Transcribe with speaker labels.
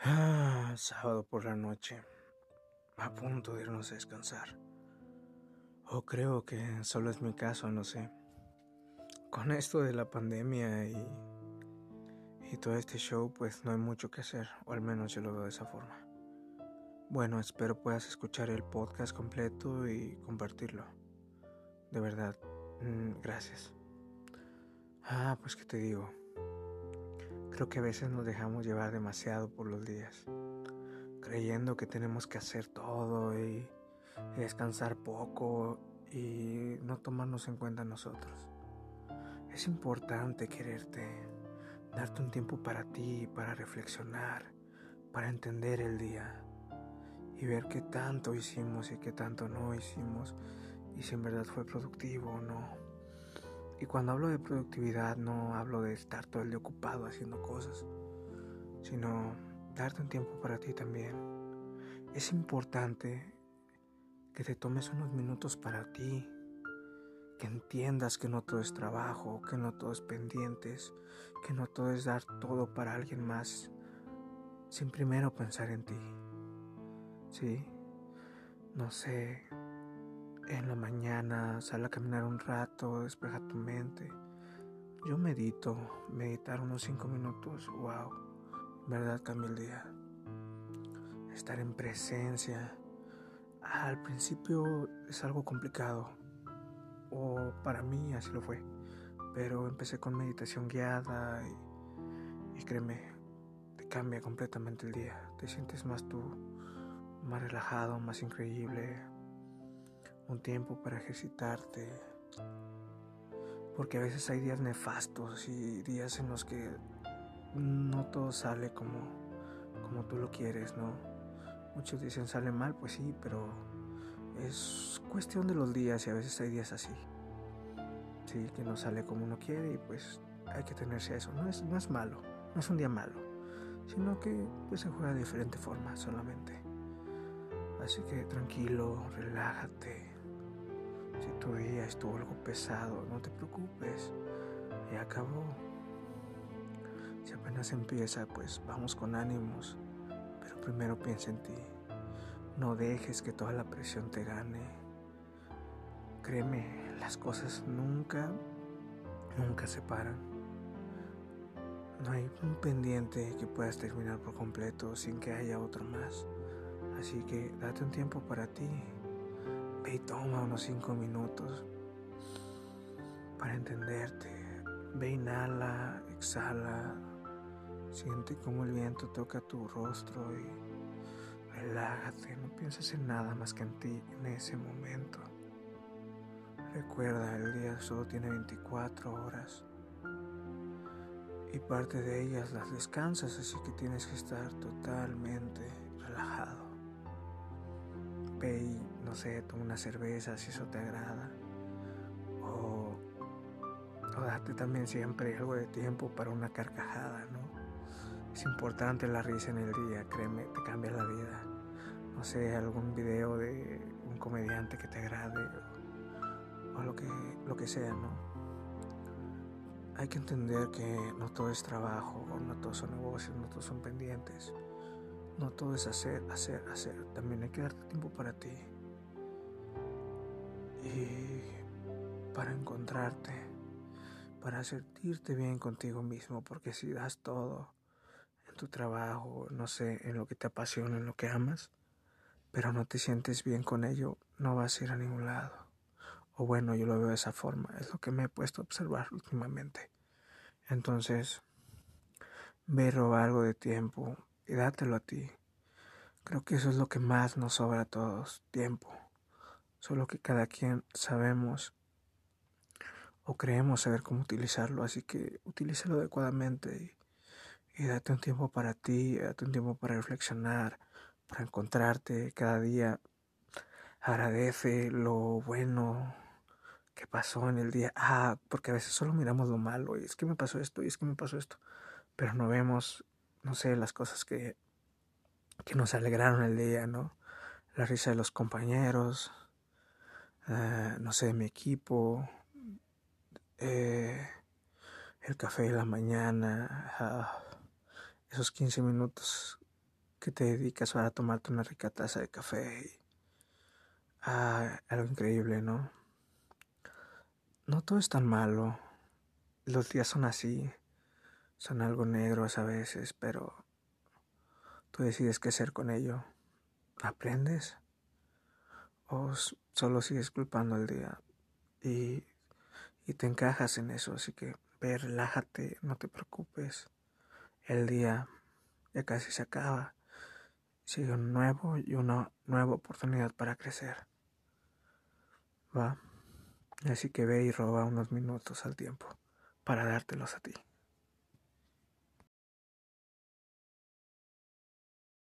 Speaker 1: Ah, sábado por la noche, a punto de irnos a descansar. O creo que solo es mi caso, no sé. Con esto de la pandemia y, y todo este show, pues no hay mucho que hacer, o al menos yo lo veo de esa forma. Bueno, espero puedas escuchar el podcast completo y compartirlo. De verdad, mm, gracias. Ah, pues qué te digo. Creo que a veces nos dejamos llevar demasiado por los días, creyendo que tenemos que hacer todo y, descansar poco y no tomarnos en cuenta nosotros. Es importante quererte, darte un tiempo para ti, para reflexionar, para entender el día y ver qué tanto hicimos y qué tanto no hicimos y si en verdad fue productivo o no. Cuando hablo de productividad no hablo de estar todo el día ocupado haciendo cosas, sino darte un tiempo para ti también. Es importante que te tomes unos minutos para ti, que entiendas que no todo es trabajo, que no todo es pendientes, que no todo es dar todo para alguien más, sin primero pensar en ti. Sí, no sé, en la mañana, sal a caminar un rato, despeja tu mente. Yo medito, meditar unos 5 minutos, wow, verdad cambia el día. Estar en presencia, al principio es algo complicado, o para mí así lo fue, pero empecé con meditación guiada y, y créeme, te cambia completamente el día, te sientes más tú, más relajado, más increíble, un tiempo para ejercitarte. Porque a veces hay días nefastos y días en los que no todo sale como, como tú lo quieres, ¿no? Muchos dicen sale mal, pues sí, pero es cuestión de los días y a veces hay días así. Sí, que no sale como uno quiere y pues hay que tenerse a eso. No es, no es malo, no es un día malo, sino que pues se juega de diferente forma solamente. Así que tranquilo, relájate, si tu día estuvo algo pesado, no te preocupes, ya acabó. Si apenas empieza, pues vamos con ánimos, pero primero piensa en ti. No dejes que toda la presión te gane. Créeme, las cosas nunca, nunca se paran. No hay un pendiente que puedas terminar por completo sin que haya otro más. Así que date un tiempo para ti, y toma unos cinco minutos para entenderte. Ve, inhala, exhala. Siente cómo el viento toca tu rostro y relájate. No pienses en nada más que en ti en ese momento. Recuerda, el día solo tiene 24 horas y parte de ellas las descansas, así que tienes que estar totalmente relajado. Ve y, no sé, toma una cerveza si eso te agrada. O, o date también siempre algo de tiempo para una carcajada, ¿no? Es importante la risa en el día, créeme, te cambia la vida. No sé, algún video de un comediante que te agrade o, o lo, que, lo que sea, ¿no? Hay que entender que no todo es trabajo, no todos son negocios, no todos son pendientes. No todo es hacer, hacer, hacer. También hay que darte tiempo para ti. Y para encontrarte, para sentirte bien contigo mismo, porque si das todo en tu trabajo, no sé, en lo que te apasiona, en lo que amas, pero no te sientes bien con ello, no vas a ir a ningún lado. O bueno, yo lo veo de esa forma, es lo que me he puesto a observar últimamente. Entonces, ve algo de tiempo, y dátelo a ti. Creo que eso es lo que más nos sobra a todos, tiempo. Solo que cada quien sabemos o creemos saber cómo utilizarlo, así que utilízalo adecuadamente y, y date un tiempo para ti, date un tiempo para reflexionar, para encontrarte cada día. Agradece lo bueno que pasó en el día. Ah, porque a veces solo miramos lo malo y es que me pasó esto y es que me pasó esto, pero no vemos no sé, las cosas que, que nos alegraron el día, ¿no? La risa de los compañeros, eh, no sé, mi equipo, eh, el café de la mañana, ah, esos 15 minutos que te dedicas a tomarte una rica taza de café y ah, algo increíble, ¿no? No todo es tan malo. Los días son así, son algo negros a veces, pero tú decides qué hacer con ello. ¿Aprendes? ¿O solo sigues culpando el día? Y, y te encajas en eso, así que ve, relájate, no te preocupes. El día ya casi se acaba. Sigue un nuevo y una nueva oportunidad para crecer. Va. Así que ve y roba unos minutos al tiempo para dártelos a ti.